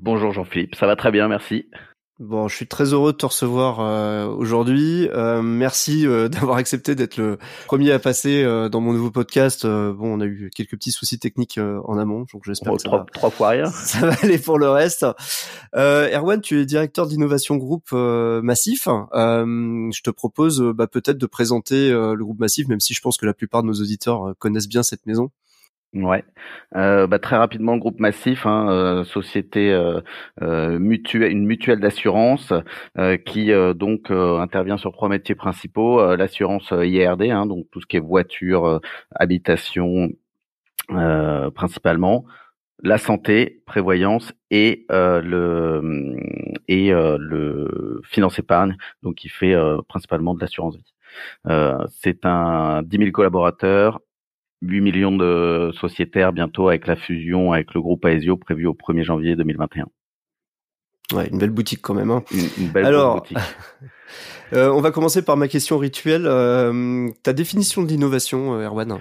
Bonjour Jean-Philippe, ça va très bien, merci. Bon, je suis très heureux de te recevoir euh, aujourd'hui. Euh, merci euh, d'avoir accepté d'être le premier à passer dans mon nouveau podcast. bon, on a eu quelques petits soucis techniques en amont, donc j'espère oh, que ça va, trois fois rien. ça va aller pour le reste. Erwan, tu es directeur d'innovation groupe Massif. je te propose bah, peut-être de présenter le groupe Massif, même si je pense que la plupart de nos auditeurs connaissent bien cette maison. Ouais, euh, bah, très rapidement, groupe massif, hein, euh, société euh, euh, mutuelle, une mutuelle d'assurance euh, qui donc intervient sur trois métiers principaux l'assurance IRD, hein, donc tout ce qui est voiture, habitation, principalement, la santé, prévoyance et le et le finance épargne, donc qui fait principalement de l'assurance vie. c'est un 10 000 collaborateurs, 8 millions de sociétaires bientôt avec la fusion avec le groupe Aesio prévu au 1er janvier 2021. Ouais, une belle boutique quand même. Hein. Une, belle Alors, boutique. euh, on va commencer par ma question rituelle. Euh, ta définition de l'innovation, euh, Erwan?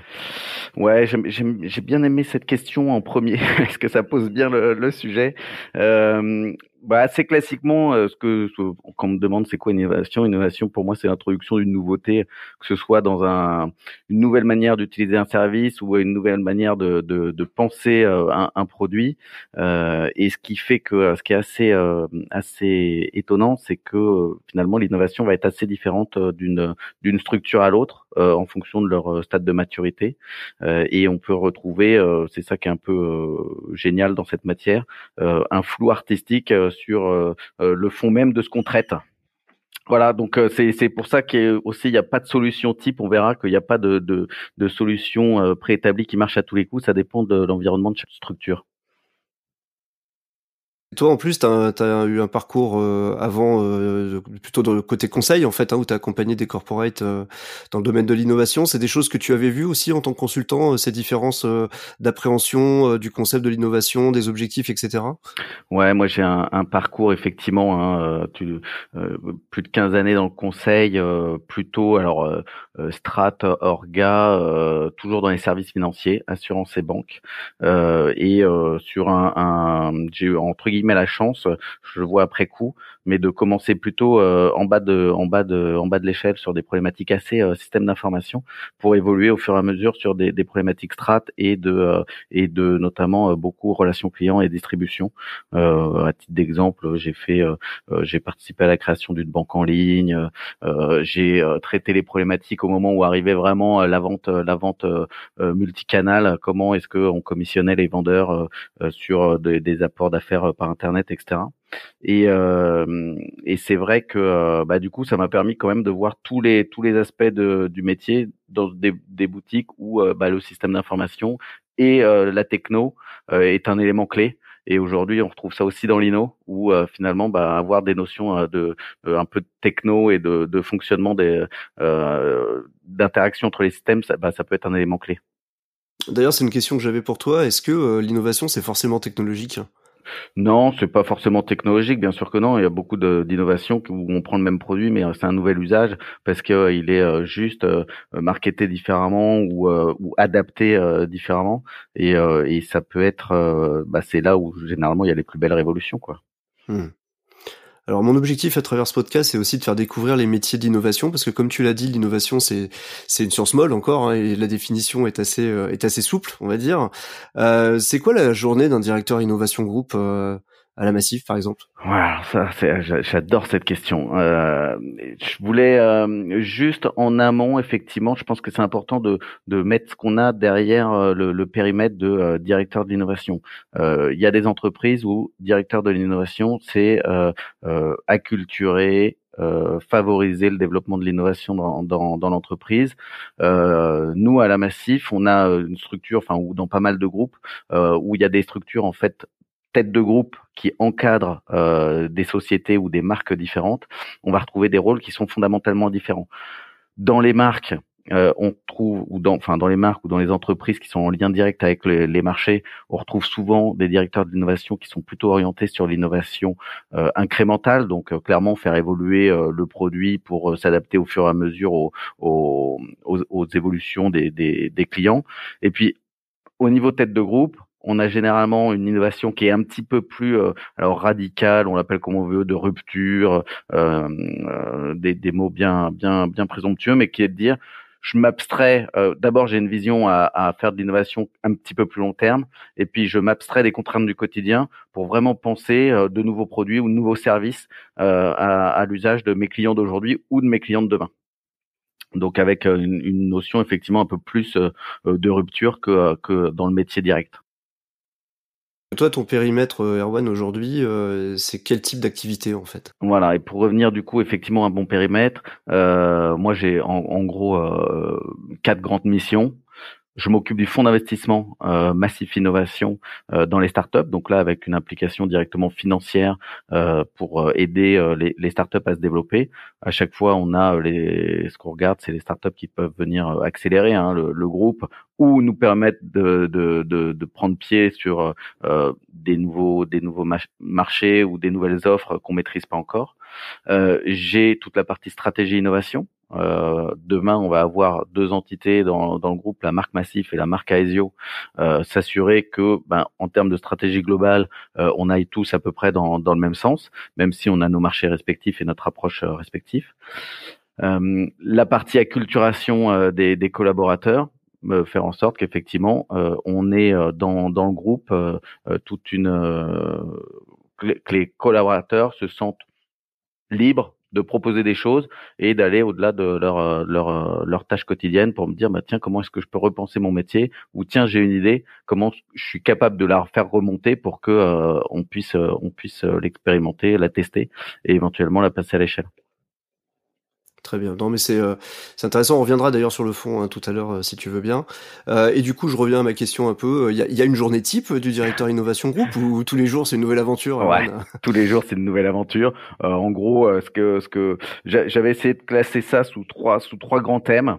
Ouais, j'ai bien aimé cette question en premier, parce que ça pose bien le, le sujet? Euh, bah, assez classiquement, euh, ce que quand on me demande c'est quoi une innovation, innovation pour moi c'est l'introduction d'une nouveauté, que ce soit dans un, une nouvelle manière d'utiliser un service ou une nouvelle manière de, de, de penser euh, un, un, produit. Euh, et ce qui fait que ce qui est assez euh, assez étonnant, c'est que finalement l'innovation va être assez différente d'une d'une structure à l'autre en fonction de leur stade de maturité. et on peut retrouver, c'est ça qui est un peu génial dans cette matière, un flou artistique sur euh, euh, le fond même de ce qu'on traite. Voilà, donc euh, c'est pour ça qu'il aussi il n'y a pas de solution type. On verra qu'il n'y a pas de, solution préétablie qui marche à tous les coups. Ça dépend de l'environnement de chaque structure. Toi, en plus, tu as, eu un parcours euh, avant, euh, plutôt dans le côté conseil, en fait, hein, où tu as accompagné des corporates euh, dans le domaine de l'innovation. C'est des choses que tu avais vues aussi en tant que consultant, ces différences d'appréhension du concept de l'innovation, des objectifs, etc. Ouais, moi j'ai un, un, parcours effectivement, hein, tu, plus de 15 années dans le conseil, plutôt alors strat, orga, toujours dans les services financiers, assurance et banque, et sur un, un j'ai entre guillemets la chance, je le vois après coup, mais de commencer plutôt euh, en bas de en bas de en bas de l'échelle sur des problématiques assez euh, système d'information pour évoluer au fur et à mesure sur des, des problématiques strat et de euh, et de notamment beaucoup relations clients et distribution. à titre d'exemple, j'ai fait j'ai participé à la création d'une banque en ligne, j'ai traité les problématiques au moment où arrivait vraiment la vente la vente multicanal, comment est-ce qu'on commissionnait les vendeurs sur des, des apports d'affaires par internet, etc. Et, euh, et c'est vrai que euh, bah, du coup, ça m'a permis quand même de voir tous les tous les aspects de, du métier dans des, des boutiques où euh, bah, le système d'information et la techno est un élément clé. Et aujourd'hui, on retrouve ça aussi dans l'INO, où finalement, bah, avoir des notions de un peu de techno et de, de fonctionnement des d'interaction entre les systèmes, bah, ça peut être un élément clé. D'ailleurs, c'est une question que j'avais pour toi. Est-ce que l'innovation, c'est forcément technologique? Non, c'est pas forcément technologique, bien sûr que non. Il y a beaucoup d'innovations où on prend le même produit, mais euh, c'est un nouvel usage parce qu'il euh, est euh, juste marketé différemment ou, adapté différemment. Et, et ça peut être, bah, c'est là où généralement il y a les plus belles révolutions, quoi. Mmh. Alors mon objectif à travers ce podcast, c'est aussi de faire découvrir les métiers d'innovation, parce que comme tu l'as dit, l'innovation c'est c'est une science molle encore, hein, et la définition est assez euh, est assez souple, on va dire. Euh, c'est quoi la journée d'un directeur innovation groupe euh, à la Massif, par exemple Voilà, ça, j'adore cette question. Euh, je voulais euh, juste en amont, effectivement, je pense que c'est important de, de mettre ce qu'on a derrière euh, le, le, périmètre de euh, directeur de l'innovation. Il y a des entreprises où directeur de l'innovation, c'est acculturer, euh, favoriser le développement de l'innovation dans, dans, dans l'entreprise. Euh, nous, à la Massif, on a une structure, enfin, ou dans pas mal de groupes, euh, où il y a des structures en fait têtes de groupe qui encadrent des sociétés ou des marques différentes, on va retrouver des rôles qui sont fondamentalement différents. Dans les marques, euh, on trouve, ou dans, enfin dans les marques ou dans les entreprises qui sont en lien direct avec les, marchés, on retrouve souvent des directeurs d'innovation qui sont plutôt orientés sur l'innovation euh, incrémentale, donc euh, clairement faire évoluer le produit pour s'adapter au fur et à mesure aux, évolutions des clients. Et puis au niveau tête de groupe, on a généralement une innovation qui est un petit peu plus alors radicale, on l'appelle comme on veut, de rupture, euh, des, des, mots bien bien bien présomptueux, mais qui est de dire je m'abstrais. Euh, D'abord, j'ai une vision à, faire de l'innovation un petit peu plus long terme, et puis je m'abstrais des contraintes du quotidien pour vraiment penser euh, de nouveaux produits ou de nouveaux services euh, à, l'usage de mes clients d'aujourd'hui ou de mes clients de demain. Donc avec euh, une, une, notion effectivement un peu plus euh, de rupture que, que dans le métier direct. Toi, ton périmètre, euh, Erwan, aujourd'hui, euh, c'est quel type d'activité en fait? Voilà, et pour revenir du coup effectivement à un bon périmètre, euh, moi j'ai en gros quatre grandes missions. Je m'occupe du fonds d'investissement euh, Massif Innovation euh, dans les startups, donc là avec une implication directement financière euh, pour euh, aider euh, les, les, startups à se développer. À chaque fois, on a les, ce qu'on regarde, c'est les startups qui peuvent venir accélérer hein, le, le, groupe ou nous permettre de, de, de, de prendre pied sur des nouveaux des nouveaux marchés ou des nouvelles offres qu'on maîtrise pas encore. J'ai toute la partie stratégie innovation euh, demain, on va avoir deux entités dans, le groupe, la marque Massif et la marque Aesio, euh, s'assurer que, ben, en termes de stratégie globale, euh, on aille tous à peu près dans, le même sens, même si on a nos marchés respectifs et notre approche euh, respective. Euh, la partie acculturation des, collaborateurs, faire en sorte qu'effectivement, on ait dans, dans le groupe toute une que les collaborateurs se sentent libres de proposer des choses et d'aller au-delà de leur, euh, leur, euh, leur tâche quotidienne pour me dire bah tiens comment est-ce que je peux repenser mon métier ou tiens j'ai une idée comment je suis capable de la faire remonter pour que euh, on puisse on puisse l'expérimenter la tester et éventuellement la passer à l'échelle Très bien. Non, mais c'est euh, c'est intéressant. On reviendra d'ailleurs sur le fond hein, tout à l'heure, euh, si tu veux bien. Euh, et du coup, je reviens à ma question un peu. Il y a, y a, une journée type du directeur innovation groupe ou tous les jours c'est une nouvelle aventure Ouais, tous les jours c'est une nouvelle aventure. en gros, ce que ce que j'avais essayé de classer ça sous trois sous trois grands thèmes.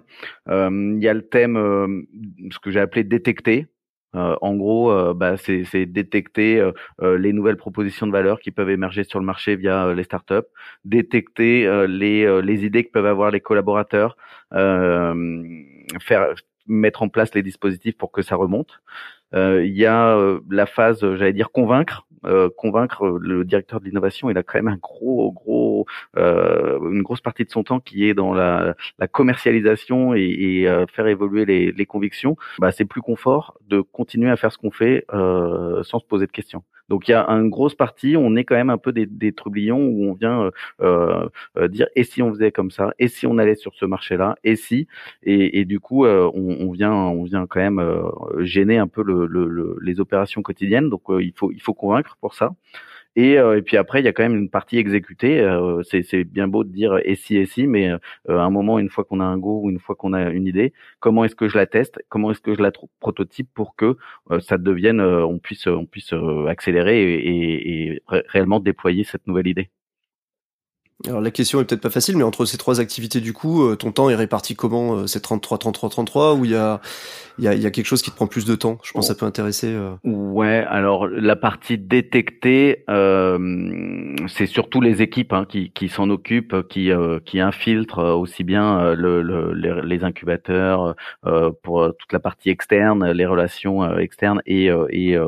Il y a le thème ce que j'ai appelé détecter. Euh, en gros, euh, bah, c'est détecter euh, les nouvelles propositions de valeur qui peuvent émerger sur le marché via les startups, détecter les, les idées que peuvent avoir les collaborateurs, faire mettre en place les dispositifs pour que ça remonte. Il y a la phase, j'allais dire, convaincre, euh, convaincre le directeur de l'innovation. Il a quand même un gros, gros, euh, une grosse partie de son temps qui est dans la, commercialisation et, et euh, faire évoluer les, les convictions. Bah, c'est plus confort de continuer à faire ce qu'on fait euh, sans se poser de questions. Donc il y a une grosse partie, on est quand même un peu des, des trublions où on vient euh, euh, dire et si on faisait comme ça, et si on allait sur ce marché-là, et si, et, du coup on, vient, on vient quand même gêner un peu le, le, les opérations quotidiennes. Donc il faut, il faut convaincre pour ça. Et, euh, et, puis après, il y a quand même une partie exécutée. Euh, c'est bien beau de dire et si et si, mais euh, à un moment, une fois qu'on a un go ou une fois qu'on a une idée, comment est-ce que je la teste Comment est-ce que je la prototype pour que ça devienne, on puisse, on puisse accélérer et réellement déployer cette nouvelle idée alors la question est peut-être pas facile, mais entre ces trois activités du coup, euh, ton temps est réparti comment euh, C'est 33, 33, 33 ou il y a, y, a, y a quelque chose qui te prend plus de temps? Je pense que ça peut intéresser. Euh. Ouais, alors la partie détectée, euh, c'est surtout les équipes hein, qui, qui s'en occupent, qui, qui infiltrent aussi bien le, le, les, incubateurs pour toute la partie externe, les relations externes et, et,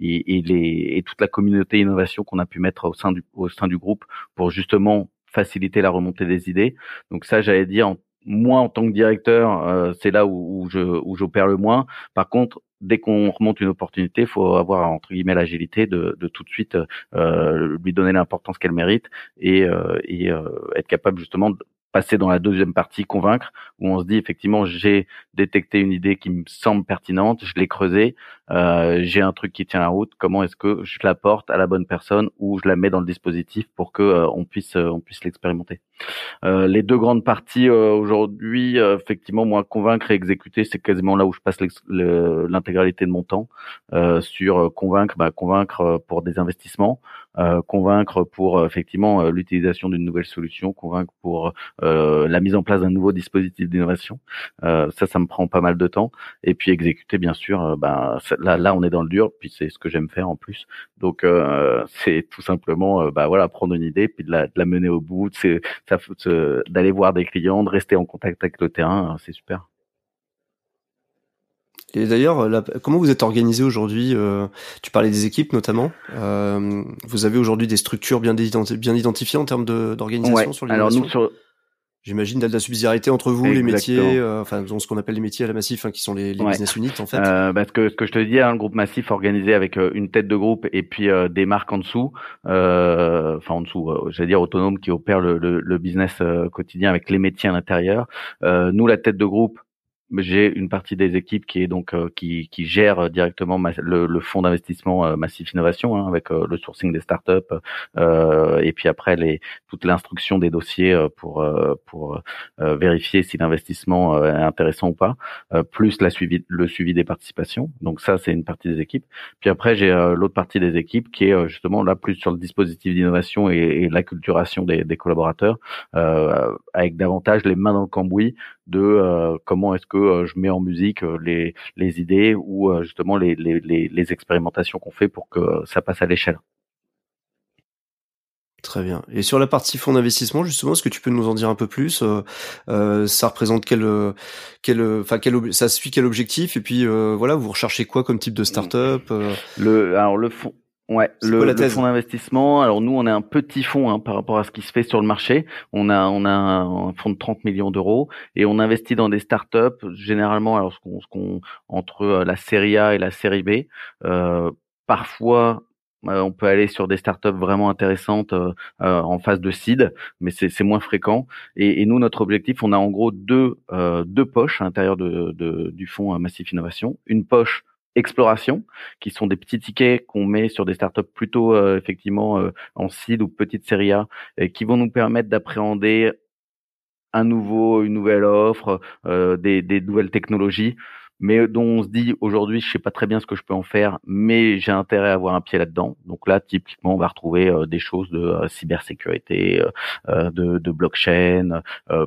et, et, les, et toute la communauté innovation qu'on a pu mettre au sein du, au sein du groupe pour justement faciliter la remontée des idées. Donc ça, j'allais dire, moi en tant que directeur, euh, c'est là où, je où j'opère le moins. Par contre, dès qu'on remonte une opportunité, faut avoir entre guillemets l'agilité de, de, tout de suite euh, lui donner l'importance qu'elle mérite et, euh, et être capable justement de passer dans la deuxième partie, convaincre, où on se dit effectivement j'ai détecté une idée qui me semble pertinente, je l'ai creusée, euh, j'ai un truc qui tient la route, comment est-ce que je la porte à la bonne personne ou je la mets dans le dispositif pour que euh, on puisse on puisse l'expérimenter? les deux grandes parties aujourd'hui, effectivement, moi convaincre et exécuter, c'est quasiment là où je passe l'intégralité de mon temps sur convaincre, bah, convaincre pour des investissements, convaincre pour effectivement l'utilisation d'une nouvelle solution, convaincre pour la mise en place d'un nouveau dispositif d'innovation. ça, ça me prend pas mal de temps. Et puis exécuter, bien sûr, bah, là, là, on est dans le dur, puis c'est ce que j'aime faire en plus. Donc, euh, c'est tout simplement, euh, bah voilà, prendre une idée, puis de la, de la mener au bout, c'est ça, d'aller voir des clients, de rester en contact avec le terrain, hein, c'est super. Et d'ailleurs, comment vous êtes organisé aujourd'hui euh, Tu parlais des équipes notamment. vous avez aujourd'hui des structures bien, bien identifiées en termes d'organisation sur Alors nous, sur, J'imagine de la subsidiarité entre vous, les métiers, euh, enfin ce qu'on appelle les métiers à la massif, hein, qui sont les, les business units en fait. Euh, parce que ce que je te dis, un hein, groupe massif organisé avec euh, une tête de groupe et puis euh, des marques en dessous, enfin en dessous, j'allais dire autonome qui opère le, le, le business quotidien avec les métiers à l'intérieur. nous, la tête de groupe, j'ai une partie des équipes qui est donc euh, qui, qui gère directement le, le, fonds d'investissement euh, Massif Innovation hein, avec euh, le sourcing des startups euh, et puis après les toute l'instruction des dossiers pour pour vérifier si l'investissement est intéressant ou pas, plus la suivi le suivi des participations. Donc ça c'est une partie des équipes. Puis après j'ai l'autre partie des équipes qui est justement là plus sur le dispositif d'innovation et, et l'acculturation des, des collaborateurs avec davantage les mains dans le cambouis de comment est-ce que euh, je mets en musique euh, les, les idées ou euh, justement les, les, les, expérimentations qu'on fait pour que ça passe à l'échelle. Très bien. Et sur la partie fonds d'investissement, justement, est-ce que tu peux nous en dire un peu plus euh, Ça représente quel, quel, enfin quel, ça suit quel objectif Et puis voilà, vous recherchez quoi comme type de startup Le, alors le fonds, Ouais, le, le, fonds d'investissement. Alors nous, on est un petit fonds hein, par rapport à ce qui se fait sur le marché. On a on a un, fonds de 30 millions d'euros et on investit dans des startups généralement. Alors ce qu'on ce qu'on entre euh, la série A et la série B. Euh, parfois, euh, on peut aller sur des startups vraiment intéressantes euh, en phase de seed, mais c'est moins fréquent. Et, et, nous, notre objectif, on a en gros deux deux poches à l'intérieur de, de, du fonds Massif Innovation. Une poche exploration, qui sont des petits tickets qu'on met sur des startups plutôt euh, effectivement euh, en seed ou petite série A, qui vont nous permettre d'appréhender un nouveau, une nouvelle offre, euh, des, nouvelles technologies mais dont on se dit aujourd'hui, je sais pas très bien ce que je peux en faire, mais j'ai intérêt à avoir un pied là-dedans. Donc là, typiquement, on va retrouver euh, des choses de euh, cybersécurité, euh, de, de, blockchain,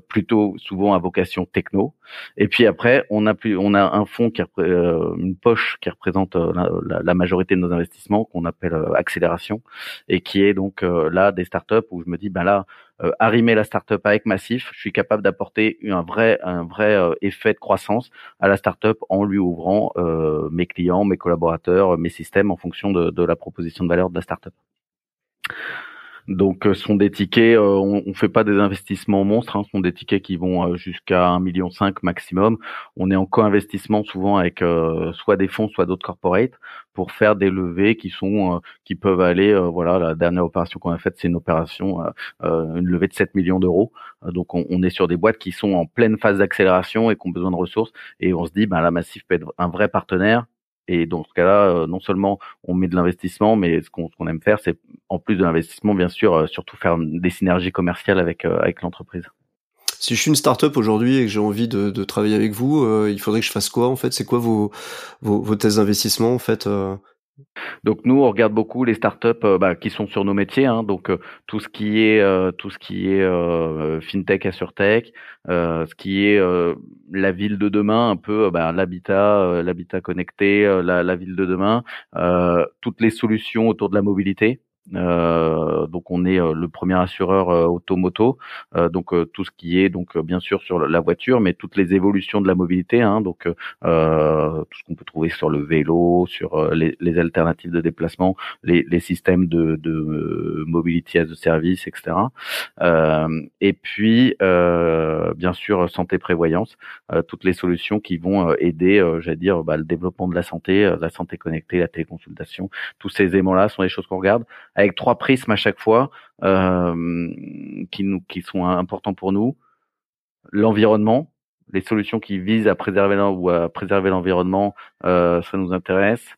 plutôt souvent à vocation techno. Et puis après, on a plus, on a un fonds qui une poche qui représente la, la, majorité de nos investissements qu'on appelle accélération et qui est donc là des startups où je me dis ben là euh, arrimer la startup avec Massif, je suis capable d'apporter un vrai, un vrai euh, effet de croissance à la startup en lui ouvrant euh, mes clients, mes collaborateurs, mes systèmes en fonction de, de la proposition de valeur de la startup. Donc, ce sont des tickets, on, on fait pas des investissements monstres, hein, ce sont des tickets qui vont jusqu'à 1,5 million maximum. On est en co-investissement souvent avec soit des fonds, soit d'autres corporates pour faire des levées qui sont euh, qui peuvent aller euh, voilà la dernière opération qu'on a faite c'est une opération euh, une levée de 7 millions d'euros. Donc on, on, est sur des boîtes qui sont en pleine phase d'accélération et qui ont besoin de ressources. Et on se dit ben la Massif peut être un vrai partenaire et dans ce cas-là, non seulement on met de l'investissement, mais ce qu'on aime faire, c'est en plus de l'investissement, bien sûr, surtout faire des synergies commerciales avec avec l'entreprise. Si je suis une startup aujourd'hui et que j'ai envie de, de, travailler avec vous, euh, il faudrait que je fasse quoi en fait? C'est quoi vos, vos, vos thèses d'investissement en fait euh? Donc nous, on regarde beaucoup les startups euh, bah, qui sont sur nos métiers, hein, donc tout ce qui est tout ce qui est fintech, assurtech, ce qui est la ville de demain, un peu bah, l'habitat, l'habitat connecté, la, la, ville de demain, toutes les solutions autour de la mobilité. Euh, donc on est euh, le premier assureur euh, automoto, donc tout ce qui est donc bien sûr sur la voiture, mais toutes les évolutions de la mobilité, hein, donc tout ce qu'on peut trouver sur le vélo, sur les, les alternatives de déplacement, les, les systèmes de, de mobility as a service, etc. et puis bien sûr santé prévoyance, toutes les solutions qui vont aider, j'allais dire, bah, le développement de la santé, la santé connectée, la téléconsultation, tous ces éléments-là sont des choses qu'on regarde avec trois prismes à chaque fois euh, qui nous qui sont importants pour nous. L'environnement, les solutions qui visent à préserver ou à préserver l'environnement, ça nous intéresse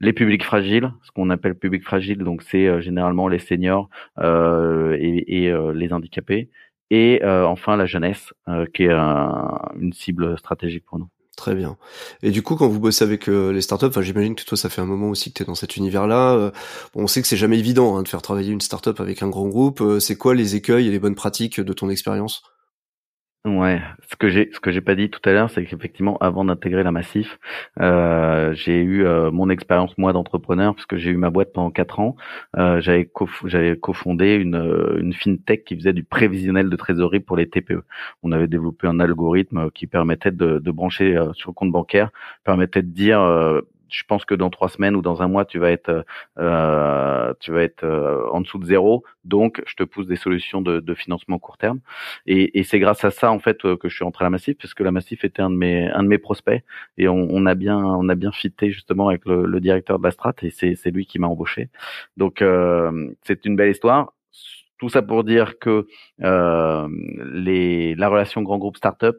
les publics fragiles, ce qu'on appelle public fragile, donc c'est euh, généralement les seniors euh, et, et euh, les handicapés, et euh, enfin la jeunesse, qui est une cible stratégique pour nous. Très bien. Et du coup, quand vous bossez avec les startups, enfin, j'imagine que toi, ça fait un moment aussi que tu es dans cet univers-là. bon, on sait que c'est jamais évident hein, de faire travailler une startup avec un grand groupe. c'est quoi les écueils et les bonnes pratiques de ton expérience? Ouais, ce que j'ai ce que j'ai pas dit tout à l'heure, c'est qu'effectivement, avant d'intégrer la Massif, euh, j'ai eu euh, mon expérience moi d'entrepreneur, puisque j'ai eu ma boîte pendant quatre ans. Euh, j'avais co j'avais cofondé une une fintech qui faisait du prévisionnel de trésorerie pour les TPE. On avait développé un algorithme qui permettait de, de brancher sur le compte bancaire, permettait de dire je pense que dans trois semaines ou dans un mois, tu vas être, euh, tu vas être euh, en dessous de zéro. Donc, je te pousse des solutions de, de financement court terme. Et, et c'est grâce à ça en fait euh, que je suis entré à la Massif, parce que la Massif était un de mes, un de mes prospects, et on, on a bien, on a bien fité justement avec le, le directeur de la strat, et c'est, c'est lui qui m'a embauché. Donc, euh, c'est une belle histoire. Tout ça pour dire que euh, les, la relation grand groupe startup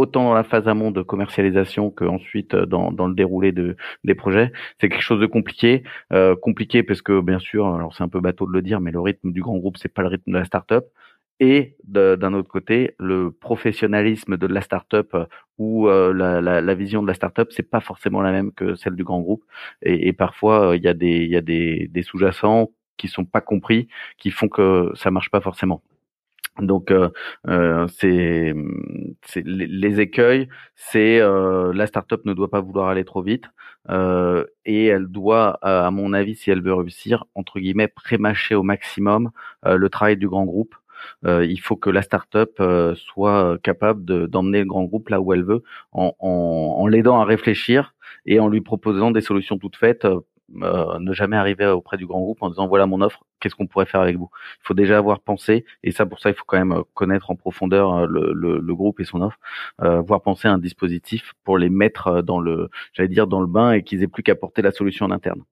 autant dans la phase amont de commercialisation qu'ensuite euh, dans, dans le déroulé de, des projets. C'est quelque chose de compliqué, euh, compliqué parce que bien sûr, alors c'est un peu bateau de le dire, mais le rythme du grand groupe c'est pas le rythme de la start-up. Et d'un autre côté, le professionnalisme de la start-up euh, ou la, vision de la start-up, c'est pas forcément la même que celle du grand groupe. Et, parfois, il y a des, il y a des, des sous-jacents qui sont pas compris, qui font que ça marche pas forcément. Donc euh, euh, c'est les, écueils, c'est euh, la startup ne doit pas vouloir aller trop vite euh, et elle doit, à mon avis, si elle veut réussir, entre guillemets, prémâcher au maximum le travail du grand groupe. il faut que la startup soit capable d'emmener le grand groupe là où elle veut, en, l'aidant à réfléchir et en lui proposant des solutions toutes faites euh, ne jamais arriver auprès du grand groupe en disant voilà mon offre, qu'est-ce qu'on pourrait faire avec vous? Il faut déjà avoir pensé, et ça pour ça il faut quand même euh, connaître en profondeur euh, le, le, groupe et son offre, euh, voir penser un dispositif pour les mettre dans le, j'allais dire dans le bain et qu'ils aient plus qu'à porter la solution en interne.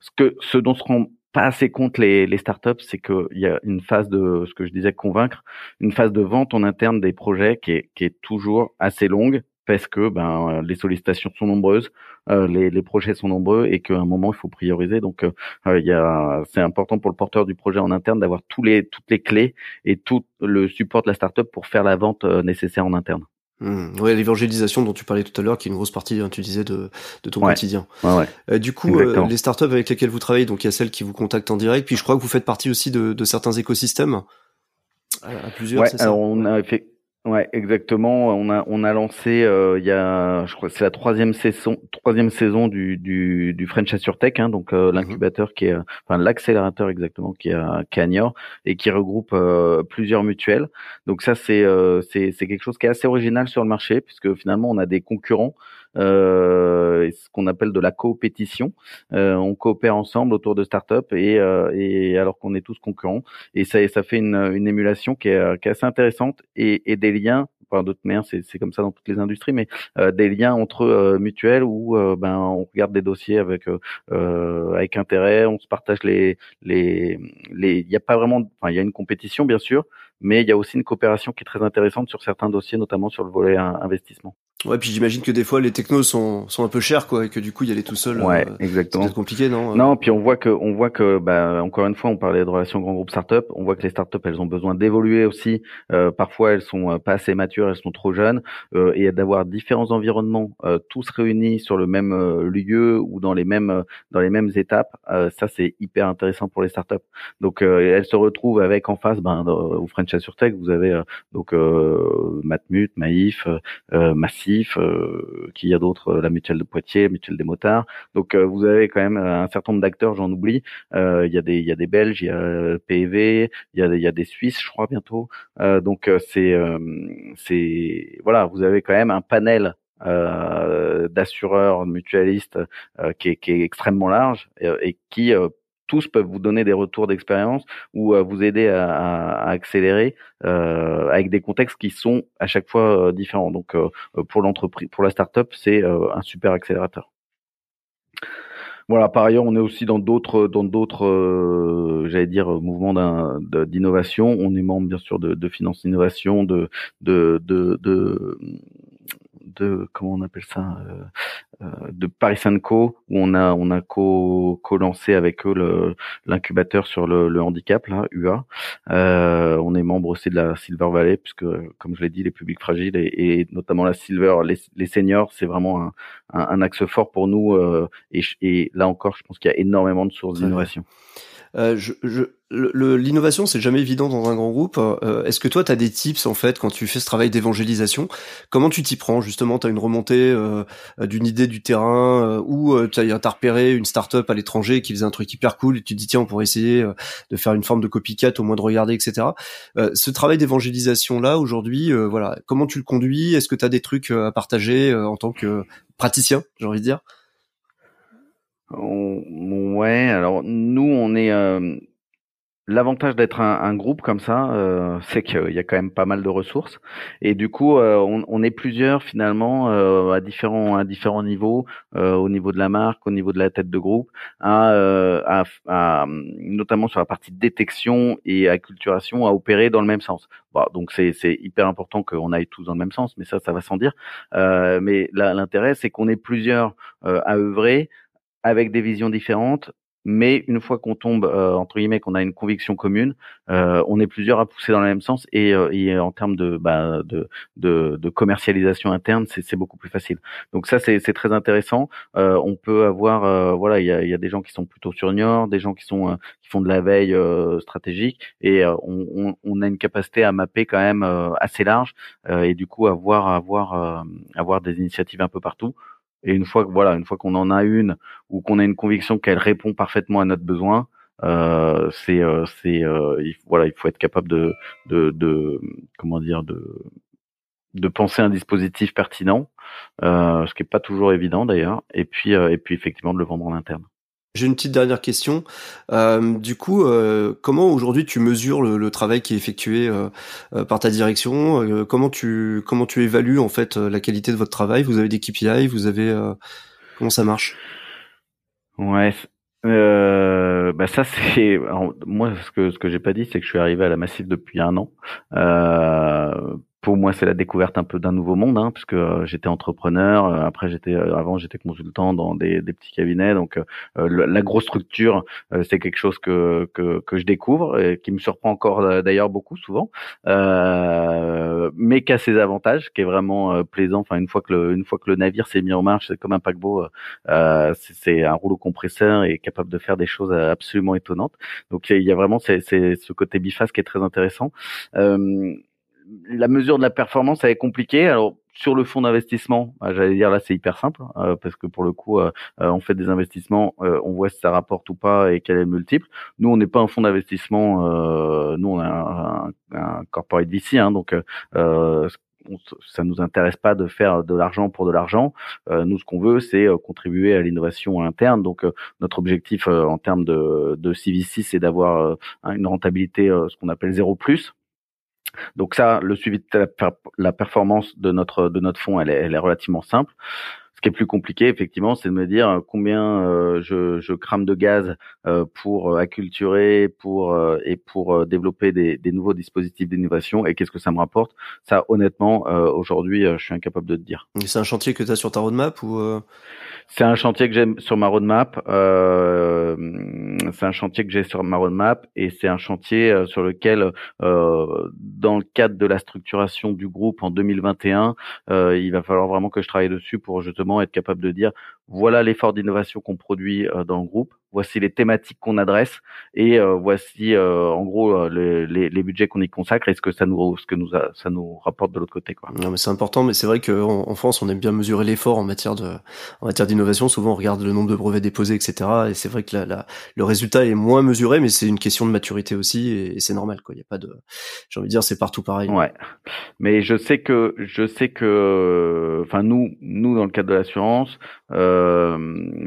Ce que, ce dont se rend pas assez compte les, les startups, c'est qu'il y a une phase de, ce que je disais, convaincre, une phase de vente en interne des projets qui est, qui est toujours assez longue parce que ben les sollicitations sont nombreuses, euh, les, les, projets sont nombreux et qu'à un moment il faut prioriser. Donc euh, il y a, c'est important pour le porteur du projet en interne d'avoir tous les toutes les clés et tout le support de la startup pour faire la vente euh, nécessaire en interne. Mmh. Ouais, l'évangélisation dont tu parlais tout à l'heure, qui est une grosse partie, hein, tu disais, de, de ton quotidien. Ouais, ouais. du coup, les startups avec lesquelles vous travaillez, donc il y a celles qui vous contactent en direct, puis je crois que vous faites partie aussi de, de certains écosystèmes à, plusieurs. Ouais, alors on a fait Ouais, exactement. On a on a lancé euh, il y a, je crois, c'est la troisième saison, troisième saison du du, du French Tech, hein, donc euh, mhm. l'incubateur qui est, enfin l'accélérateur exactement qui est à, et qui regroupe euh, plusieurs mutuelles. Donc ça c'est c'est c'est quelque chose qui est assez original sur le marché puisque finalement on a des concurrents euh, ce qu'on appelle de la coopétition. Euh, on coopère ensemble autour de startups et, euh, et alors qu'on est tous concurrents. Et ça, ça fait une, une émulation qui est, qui est assez intéressante et, et des liens enfin d'autres manières c'est comme ça dans toutes les industries mais euh, des liens entre euh, mutuels où euh, ben on regarde des dossiers avec avec intérêt on se partage les les les il y a pas vraiment enfin il y a une compétition bien sûr mais il y a aussi une coopération qui est très intéressante sur certains dossiers notamment sur le volet investissement Ouais, puis j'imagine que des fois les technos sont, sont un peu chers, quoi, et que du coup y aller tout seul. Ouais, euh, exactement. C'est compliqué, non Non, puis on voit que, on voit que, bah, encore une fois, on parlait de relations grand groupe startup. On voit que les startups, elles ont besoin d'évoluer aussi. Euh, parfois, elles sont euh, pas assez matures, elles sont trop jeunes, euh, et d'avoir différents environnements euh, tous réunis sur le même lieu ou dans les mêmes, dans les mêmes étapes. ça, c'est hyper intéressant pour les startups. Donc, elles se retrouvent avec en face, ben, au French Tech, vous avez donc Matmut, Maïf, Massif euh, qui y a d'autres, euh, la mutuelle de Poitiers, mutuelle des motards. Donc euh, vous avez quand même un certain nombre d'acteurs, j'en oublie. Il y a des il y a des Belges, il y a PEV, il y a il y a des Suisses, je crois bientôt. donc c'est c'est voilà, vous avez quand même un panel euh, d'assureurs mutualistes qui, est, qui, est, extrêmement large et qui tous peuvent vous donner des retours d'expérience ou euh, vous aider à, accélérer euh, avec des contextes qui sont à chaque fois euh, différents. Donc pour l'entreprise, pour la startup, c'est un super accélérateur. Voilà. Par ailleurs, on est aussi dans d'autres dans d'autres j'allais dire, mouvement d'innovation. On est membre bien sûr de, de Finance Innovation, de, de, de de comment on appelle ça euh, euh, de Paris Co où on a on a co co lancé avec eux l'incubateur sur le, le, handicap là UA. Euh, on est membre aussi de la Silver Valley puisque comme je l'ai dit les publics fragiles et, et notamment la Silver les, les seniors c'est vraiment un, un, axe fort pour nous et, et là encore je pense qu'il y a énormément de sources d'innovation. Je, je, l'innovation, c'est jamais évident dans un grand groupe. Euh, est-ce que toi, tu as des tips en fait quand tu fais ce travail d'évangélisation? Comment tu t'y prends? Justement, tu as une remontée euh, d'une idée du terrain ou tu as, repéré une start-up à l'étranger qui faisait un truc hyper cool et tu te dis tiens, on pourrait essayer de faire une forme de copycat, au moins de regarder, etc. ce travail d'évangélisation là, aujourd'hui, voilà, comment tu le conduis? Est-ce que tu as des trucs à partager en tant que praticien, j'ai envie de dire? Ouais, alors nous, on est euh, l'avantage d'être un, un, groupe comme ça, euh, c'est qu'il y a quand même pas mal de ressources et du coup, euh, on, on, est plusieurs finalement à différents à différents niveaux, au niveau de la marque, au niveau de la tête de groupe, à, à, à notamment sur la partie détection et acculturation, à opérer dans le même sens. Bon, donc c'est hyper important qu'on aille tous dans le même sens, mais ça, ça va sans dire. mais l'intérêt, c'est qu'on est plusieurs à œuvrer avec des visions différentes, mais une fois qu'on tombe euh, entre guillemets qu'on a une conviction commune, euh, on est plusieurs à pousser dans le même sens et, euh, et en termes de, bah, de, de, de commercialisation interne, c'est beaucoup plus facile. Donc ça c'est très intéressant. Euh, on peut avoir euh, voilà il y a, y a, des gens qui sont plutôt sur Niort, des gens qui sont qui font de la veille stratégique et on, on, on, a une capacité à mapper quand même assez large et du coup avoir avoir avoir des initiatives un peu partout. Et une fois que voilà, une fois qu'on en a une ou qu'on a une conviction qu'elle répond parfaitement à notre besoin, euh, c'est euh, c'est euh, voilà, il faut être capable de, de, de comment dire de de penser un dispositif pertinent, euh, ce qui est pas toujours évident d'ailleurs, et puis euh, et puis effectivement de le vendre en interne. J'ai une petite dernière question. Euh, du coup, euh, comment aujourd'hui tu mesures le, travail qui est effectué euh, par ta direction Comment tu comment tu évalues en fait la qualité de votre travail? Vous avez des KPI Vous avez comment ça marche? Ouais. bah ça c'est moi ce que ce que j'ai pas dit c'est que je suis arrivé à la Massif depuis un an pour moi, c'est la découverte un peu d'un nouveau monde, hein, puisque euh, j'étais entrepreneur. Euh, après, j'étais euh, avant, j'étais consultant dans des, des, petits cabinets. Donc, la grosse structure, c'est quelque chose que, que, que je découvre et qui me surprend encore d'ailleurs beaucoup souvent, mais qui a ses avantages, qui est vraiment plaisant. Enfin, une fois que le, une fois que le navire s'est mis en marche, c'est comme un paquebot. c'est un rouleau compresseur et capable de faire des choses absolument étonnantes. Donc, il y a vraiment c'est ce côté biface qui est très intéressant. Euh, la mesure de la performance, elle est compliquée. Alors sur le fonds d'investissement, bah, j'allais dire là c'est hyper simple euh, parce que pour le coup euh, euh, on fait des investissements, on voit si ça rapporte ou pas et quel est le multiple. Nous on n'est pas un fonds d'investissement, nous on a un, corporate VC, hein, donc ça nous intéresse pas de faire de l'argent pour de l'argent. nous, ce qu'on veut, c'est contribuer à l'innovation interne. Donc, notre objectif en termes de, de CVC, c'est d'avoir une rentabilité, ce qu'on appelle zéro plus. Donc ça, le suivi de la, performance de notre de notre fonds, elle est, elle est relativement simple. Qui est plus compliqué, effectivement, c'est de me dire euh, combien euh, je, je, crame de gaz euh, pour acculturer, pour et pour développer des, des, nouveaux dispositifs d'innovation et qu'est-ce que ça me rapporte? Ça, honnêtement, aujourd'hui, je suis incapable de te dire. C'est un chantier que tu as sur ta roadmap ou c'est un chantier que j'ai sur ma roadmap. C'est un chantier que j'ai sur ma roadmap et c'est un chantier sur lequel, dans le cadre de la structuration du groupe en 2021, euh, il va falloir vraiment que je travaille dessus pour justement être capable de dire voilà l'effort d'innovation qu'on produit euh, dans le groupe, voici les thématiques qu'on adresse et euh, voici euh, en gros les, les, les, budgets qu'on y consacre et ce que ça nous ce que nous a, ça nous rapporte de l'autre côté quoi. Non mais c'est important mais c'est vrai qu'en en France on aime bien mesurer l'effort en matière de en matière d'innovation souvent on regarde le nombre de brevets déposés etc et c'est vrai que la, la, le résultat est moins mesuré mais c'est une question de maturité aussi et, c'est normal quoi il y a pas de j'ai envie de dire c'est partout pareil. Ouais mais je sais que je sais que enfin nous nous dans le cadre de l'assurance euh,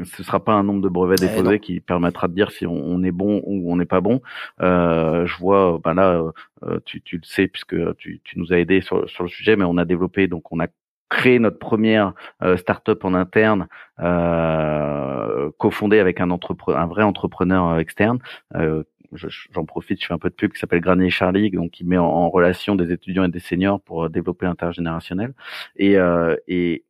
ce sera pas un nombre de brevets eh déposés qui permettra de dire si on, est bon ou on n'est pas bon. Euh, je vois, ben là, euh, tu, tu, le sais puisque tu, tu nous as aidé sur, sur, le sujet, mais on a développé, donc on a créé notre première euh, start-up en interne, euh, cofondée avec un, entrepreneur, un vrai entrepreneur externe, j'en profite, je fais un peu de pub qui s'appelle Granier Charlie, donc qui met en, relation des étudiants et des seniors pour développer l'intergénérationnel. Et, et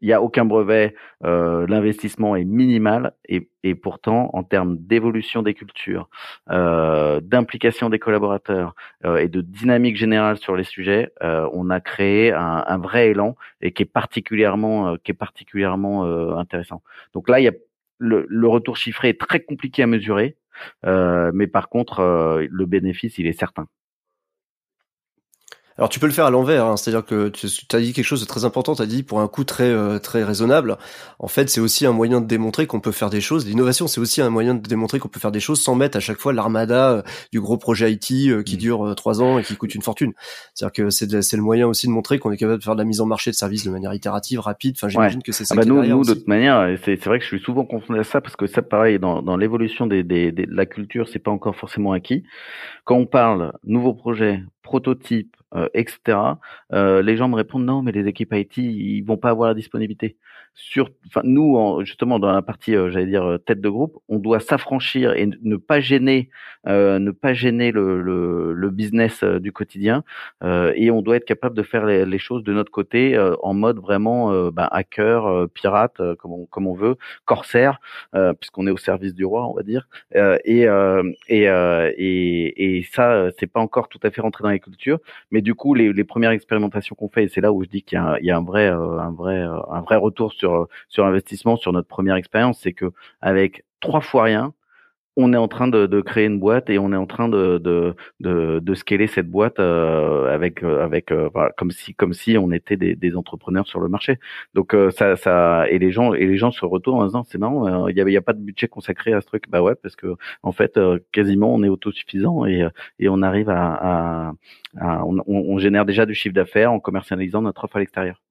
il n'y a aucun brevet, euh, l'investissement est minimal et, et, pourtant en termes d'évolution des cultures, euh, d'implication des collaborateurs euh, et de dynamique générale sur les sujets, euh, on a créé un, un, vrai élan et qui est particulièrement, euh, qui est particulièrement euh, intéressant. Donc là, il y a le, le, retour chiffré est très compliqué à mesurer, mais par contre, le bénéfice, il est certain. Alors tu peux le faire à l'envers, hein. c'est-à-dire que tu as dit quelque chose de très important, tu as dit pour un coût très euh, très raisonnable. En fait, c'est aussi un moyen de démontrer qu'on peut faire des choses. L'innovation, c'est aussi un moyen de démontrer qu'on peut faire des choses sans mettre à chaque fois l'armada euh, du gros projet IT euh, qui mmh. dure trois ans et qui coûte une fortune. C'est-à-dire que c'est c'est le moyen aussi de montrer qu'on est capable de faire de la mise en marché de services de manière itérative, rapide. Enfin, j'imagine que c'est ça. Ah bah nous, nous de toute manière, c'est c'est vrai que je suis souvent confronté à ça parce que ça, pareil, dans dans l'évolution des, des, des de la culture, c'est pas encore forcément acquis. Quand on parle nouveau projet, prototype, euh, etc. Euh, les gens me répondent non, mais les équipes IT, ils vont pas avoir la disponibilité. Sur, enfin, nous, justement, dans la partie, euh, j'allais dire tête de groupe, on doit s'affranchir et ne pas gêner, ne pas gêner le, le, le business du quotidien, et on doit être capable de faire les, les choses de notre côté en mode vraiment ben, hacker, pirate, comme on, comme on veut, corsaire, puisqu'on est au service du roi, on va dire. et et, et et ça, c'est pas encore tout à fait rentré dans les cultures, mais du coup, les, les premières expérimentations qu'on fait, et c'est là où je dis qu'il y, y, a un vrai, euh, un vrai, euh, un vrai retour sur sur investissement sur notre première expérience, c'est que avec trois fois rien, on est en train de, de, créer une boîte et on est en train de de, de, de scaler cette boîte euh, avec euh, avec euh, voilà, comme si comme si on était des, des entrepreneurs sur le marché. Donc ça ça et les gens et les gens se retournent en disant c'est marrant il y a, y a pas de budget consacré à ce truc bah ouais parce que en fait quasiment on est autosuffisant et et on arrive à, à, on, on génère déjà du chiffre d'affaires en commercialisant notre offre à l'extérieur.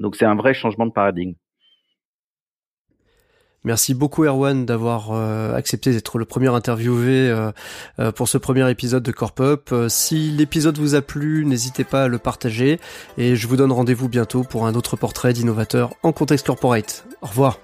Donc c'est un vrai changement de paradigme. Merci beaucoup Erwan d'avoir euh, accepté d'être le premier interviewé euh, euh, pour ce premier épisode de Corp Up. si l'épisode vous a plu, n'hésitez pas à le partager et je vous donne rendez-vous bientôt pour un autre portrait d'innovateur en contexte corporate. Au revoir.